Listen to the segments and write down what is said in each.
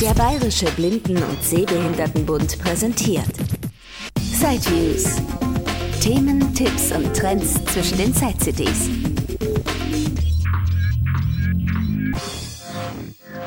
Der Bayerische Blinden- und Sehbehindertenbund präsentiert Sideviews. Themen, Tipps und Trends zwischen den Side-CDs.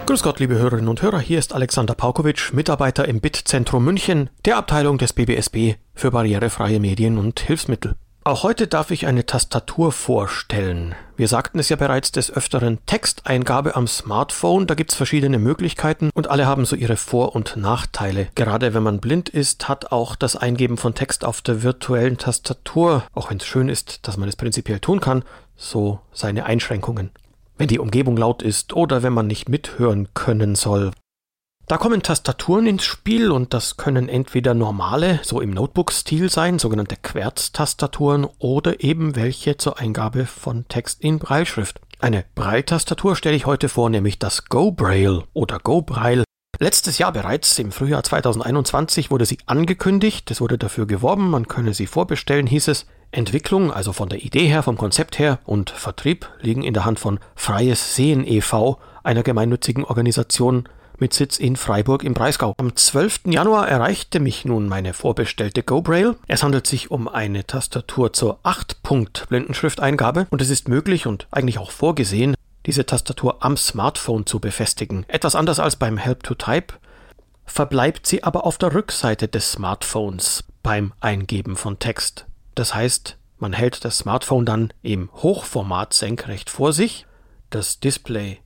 Grüß Gott, liebe Hörerinnen und Hörer, hier ist Alexander Paukowitsch, Mitarbeiter im BIT-Zentrum München, der Abteilung des BBSB für barrierefreie Medien und Hilfsmittel. Auch heute darf ich eine Tastatur vorstellen. Wir sagten es ja bereits des Öfteren Texteingabe am Smartphone, da gibt's verschiedene Möglichkeiten und alle haben so ihre Vor- und Nachteile. Gerade wenn man blind ist, hat auch das Eingeben von Text auf der virtuellen Tastatur, auch wenn es schön ist, dass man es prinzipiell tun kann, so seine Einschränkungen. Wenn die Umgebung laut ist oder wenn man nicht mithören können soll, da kommen Tastaturen ins Spiel und das können entweder normale, so im Notebook-Stil sein, sogenannte Querz-Tastaturen oder eben welche zur Eingabe von Text in Brailleschrift. Eine Braille-Tastatur stelle ich heute vor, nämlich das Go Braille oder Go Braille. Letztes Jahr bereits, im Frühjahr 2021, wurde sie angekündigt, es wurde dafür geworben, man könne sie vorbestellen, hieß es. Entwicklung, also von der Idee her, vom Konzept her und Vertrieb liegen in der Hand von Freies Sehen e.V., einer gemeinnützigen Organisation mit Sitz in Freiburg im Breisgau. Am 12. Januar erreichte mich nun meine vorbestellte GoBraille. Es handelt sich um eine Tastatur zur 8-Punkt-Blindenschrifteingabe und es ist möglich und eigentlich auch vorgesehen, diese Tastatur am Smartphone zu befestigen. Etwas anders als beim Help to Type verbleibt sie aber auf der Rückseite des Smartphones beim Eingeben von Text. Das heißt, man hält das Smartphone dann im Hochformat senkrecht vor sich. Das Display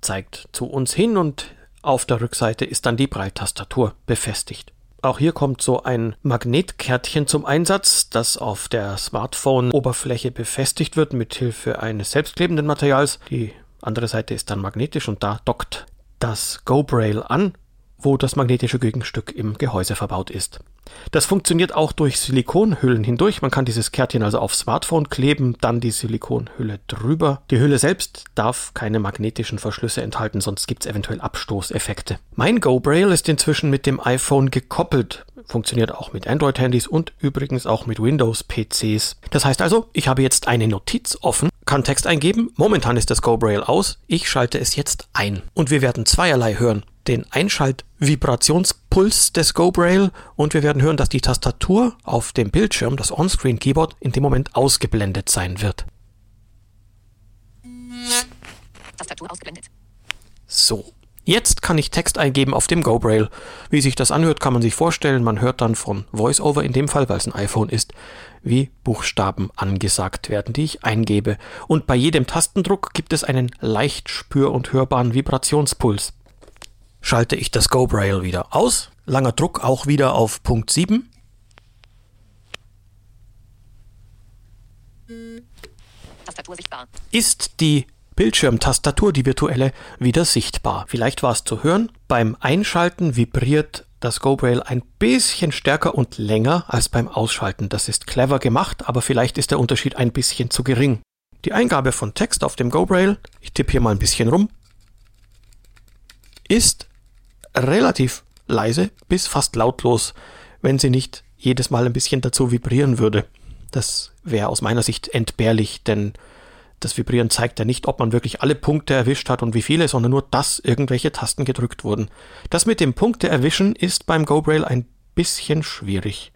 zeigt zu uns hin und auf der Rückseite ist dann die Breitastatur befestigt. Auch hier kommt so ein Magnetkärtchen zum Einsatz, das auf der Smartphone-Oberfläche befestigt wird mit Hilfe eines selbstklebenden Materials. Die andere Seite ist dann magnetisch und da dockt das GoBrail an, wo das magnetische Gegenstück im Gehäuse verbaut ist. Das funktioniert auch durch Silikonhüllen hindurch. Man kann dieses Kärtchen also aufs Smartphone kleben, dann die Silikonhülle drüber. Die Hülle selbst darf keine magnetischen Verschlüsse enthalten, sonst gibt es eventuell Abstoßeffekte. Mein GoBrail ist inzwischen mit dem iPhone gekoppelt. Funktioniert auch mit Android-Handys und übrigens auch mit Windows-PCs. Das heißt also, ich habe jetzt eine Notiz offen, kann Text eingeben. Momentan ist das GoBrail aus. Ich schalte es jetzt ein. Und wir werden zweierlei hören den Einschalt-Vibrationspuls des GoBrail und wir werden hören, dass die Tastatur auf dem Bildschirm, das On-Screen-Keyboard, in dem Moment ausgeblendet sein wird. Tastatur ausgeblendet. So. Jetzt kann ich Text eingeben auf dem GoBrail. Wie sich das anhört, kann man sich vorstellen. Man hört dann von VoiceOver in dem Fall, weil es ein iPhone ist, wie Buchstaben angesagt werden, die ich eingebe. Und bei jedem Tastendruck gibt es einen leicht spür- und hörbaren Vibrationspuls schalte ich das GoBrail wieder aus. Langer Druck auch wieder auf Punkt 7. Tastatur sichtbar. Ist die Bildschirmtastatur, die virtuelle, wieder sichtbar. Vielleicht war es zu hören. Beim Einschalten vibriert das GoBrail ein bisschen stärker und länger als beim Ausschalten. Das ist clever gemacht, aber vielleicht ist der Unterschied ein bisschen zu gering. Die Eingabe von Text auf dem GoBrail, ich tippe hier mal ein bisschen rum, ist relativ leise bis fast lautlos, wenn sie nicht jedes Mal ein bisschen dazu vibrieren würde. Das wäre aus meiner Sicht entbehrlich, denn das Vibrieren zeigt ja nicht, ob man wirklich alle Punkte erwischt hat und wie viele, sondern nur, dass irgendwelche Tasten gedrückt wurden. Das mit dem Punkte erwischen ist beim GoBrail ein bisschen schwierig.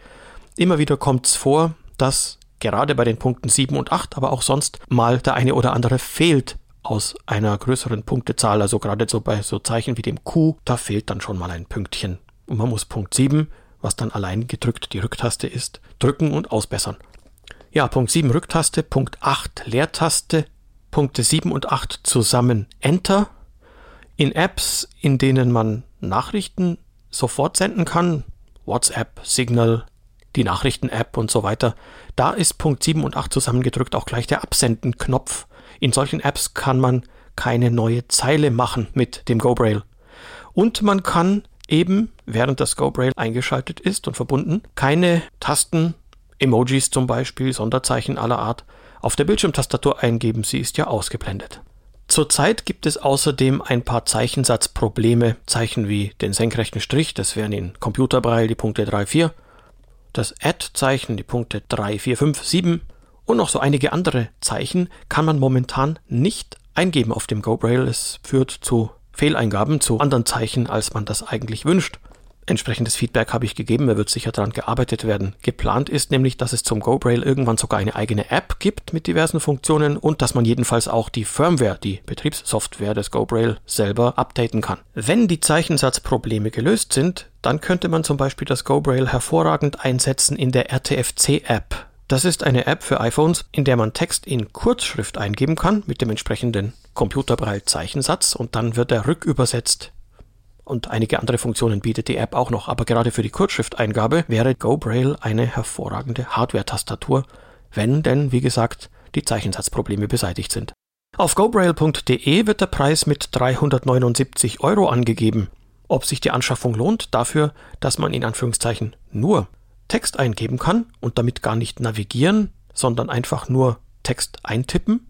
Immer wieder kommt es vor, dass gerade bei den Punkten 7 und 8, aber auch sonst mal der eine oder andere fehlt aus einer größeren Punktezahl, also gerade so bei so Zeichen wie dem Q, da fehlt dann schon mal ein Pünktchen. Und man muss Punkt 7, was dann allein gedrückt die Rücktaste ist, drücken und ausbessern. Ja, Punkt 7 Rücktaste, Punkt 8 Leertaste, Punkte 7 und 8 zusammen. Enter. In Apps, in denen man Nachrichten sofort senden kann, WhatsApp, Signal, die Nachrichten-App und so weiter, da ist Punkt 7 und 8 zusammengedrückt auch gleich der Absenden-Knopf. In solchen Apps kann man keine neue Zeile machen mit dem GoBrail. Und man kann eben, während das GoBrail eingeschaltet ist und verbunden, keine Tasten, Emojis zum Beispiel, Sonderzeichen aller Art, auf der Bildschirmtastatur eingeben. Sie ist ja ausgeblendet. Zurzeit gibt es außerdem ein paar Zeichensatzprobleme. Zeichen wie den senkrechten Strich, das wären in Computerbraille die Punkte 3, 4. Das Add-Zeichen, die Punkte 3, 4, 5, 7 und noch so einige andere Zeichen kann man momentan nicht eingeben auf dem GoBrail. Es führt zu Fehleingaben zu anderen Zeichen, als man das eigentlich wünscht. Entsprechendes Feedback habe ich gegeben, da wird sicher daran gearbeitet werden. Geplant ist nämlich, dass es zum GoBrail irgendwann sogar eine eigene App gibt mit diversen Funktionen und dass man jedenfalls auch die Firmware, die Betriebssoftware des GoBrail selber updaten kann. Wenn die Zeichensatzprobleme gelöst sind, dann könnte man zum Beispiel das GoBrail hervorragend einsetzen in der RTFC-App. Das ist eine App für iPhones, in der man Text in Kurzschrift eingeben kann mit dem entsprechenden Computerbraille-Zeichensatz und dann wird er rückübersetzt und einige andere Funktionen bietet die App auch noch, aber gerade für die Kurzschrifteingabe wäre GoBraille eine hervorragende Hardware-Tastatur, wenn denn, wie gesagt, die Zeichensatzprobleme beseitigt sind. Auf gobraille.de wird der Preis mit 379 Euro angegeben. Ob sich die Anschaffung lohnt, dafür, dass man in Anführungszeichen nur Text eingeben kann und damit gar nicht navigieren, sondern einfach nur Text eintippen,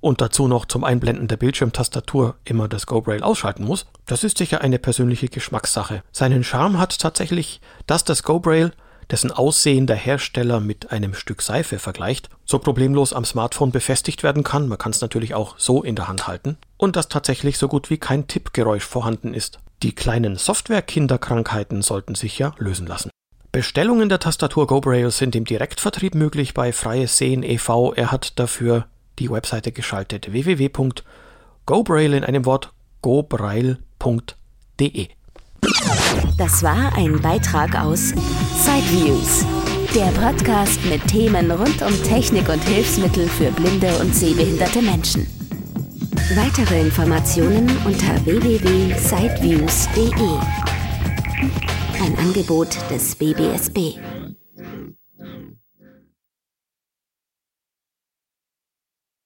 und dazu noch zum Einblenden der Bildschirmtastatur immer das GoBrail ausschalten muss, das ist sicher eine persönliche Geschmackssache. Seinen Charme hat tatsächlich, dass das GoBrail, dessen Aussehen der Hersteller mit einem Stück Seife vergleicht, so problemlos am Smartphone befestigt werden kann, man kann es natürlich auch so in der Hand halten, und dass tatsächlich so gut wie kein Tippgeräusch vorhanden ist. Die kleinen Software-Kinderkrankheiten sollten sich ja lösen lassen. Bestellungen der Tastatur GoBrail sind im Direktvertrieb möglich bei Freies Sehen e.V. Er hat dafür die Webseite geschaltet www.gobrail in einem Wort gobrail.de. Das war ein Beitrag aus Sideviews, der Podcast mit Themen rund um Technik und Hilfsmittel für blinde und sehbehinderte Menschen. Weitere Informationen unter www.sideviews.de. Ein Angebot des BBSB.